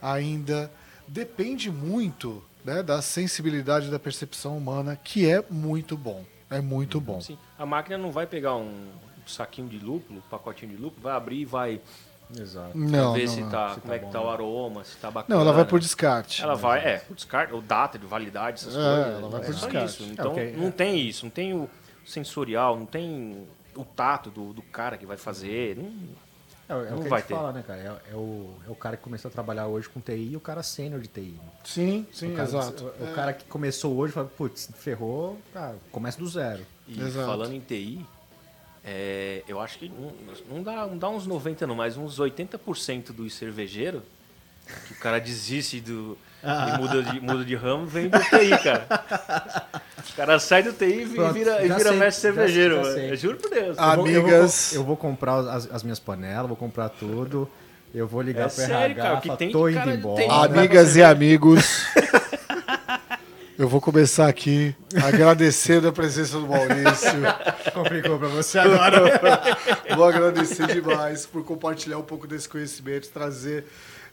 ainda depende muito né, da sensibilidade da percepção humana, que é muito bom. É muito bom. Sim. A máquina não vai pegar um saquinho de lúpulo, um pacotinho de lúpulo, vai abrir e vai Exato. Não, ver não, se não. tá, Se como tá é que tá né? o aroma, se tá bacana. Não, ela vai por descarte. Ela vai, é, por descarte, o data de validade, essas É, coisas. ela vai é por só descarte. isso. Então, ok. não tem isso, não tem o sensorial, não tem o tato do, do cara que vai fazer. Não, É, é Não o que vai a gente ter. fala, né, cara? É, é o, é o cara que começou a trabalhar hoje com TI e o cara sênior de TI. né? Sim, sim, o cara, exato. O, o cara que começou hoje fala, putz, ferrou, cara, começa do zero. E Exato. falando em TI, é, eu acho que não, não dá, não dá uns 90 não, mas uns 80% dos cervejeiros, que o cara desiste do, e muda de, muda de ramo, vem do TI, cara. O cara sai do TI e Pronto, vira, e já vira sei, mestre já- cervejeiro, já mano. sei. Eu juro por Deus. Ah, Eu vou- eu vou- Amigas. Eu vou, comprar as, as minhas panelas, vou comprar tudo. Eu vou ligar É pro sério, RH, cara, o que tem tô indo embora. Amigas e amigos, eu vou começar aqui agradecendo a presença do Maurício. Complicou pra você agora. Vou agradecer demais por compartilhar um pouco desse conhecimento, trazer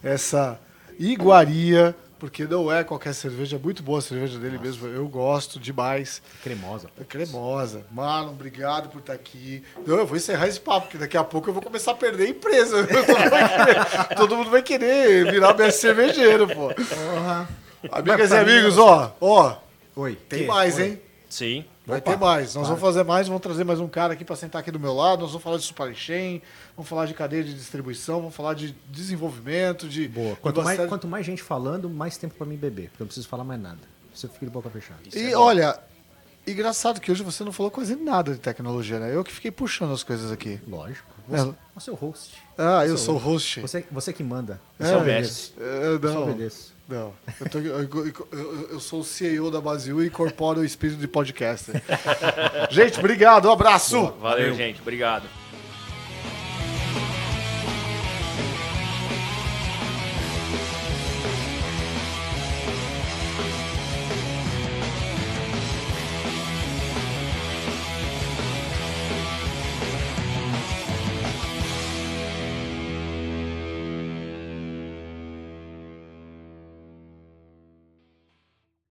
essa iguaria, porque não é qualquer cerveja, é muito boa a cerveja dele mesmo, eu gosto demais. Cremosa. É cremosa. Marlon, obrigado por estar aqui. Não, eu vou encerrar esse papo, porque daqui a pouco eu vou começar a perder a empresa. Todo mundo vai querer, todo mundo vai querer virar mestre cervejeiro, pô. Porra. Amigas e amigos, ó, ó, Oi. tem que? mais, Oi. hein? Sim. Vai Opa, ter mais. Nós para. vamos fazer mais, vamos trazer mais um cara aqui para sentar aqui do meu lado. Nós vamos falar de supply chain, vamos falar de cadeia de distribuição, vamos falar de desenvolvimento, de. Boa. Quanto mais, série- quanto mais gente falando, mais tempo pra mim beber. Porque eu não preciso falar mais nada. Você fica de boca fechada. Isso E é olha, engraçado que hoje você não falou quase nada de tecnologia, né? Eu que fiquei puxando as coisas aqui. Lógico. É. Você, você é o host. Ah, eu Você é sou o host. Você, você que manda. É, Eu obedeço. É, Eu só não, obedeço. Não. Eu, tô- eu- eu- eu sou o CEO da Basil e incorporo o espírito de podcaster. Gente, obrigado, um abraço. Valeu, gente. Obrigado.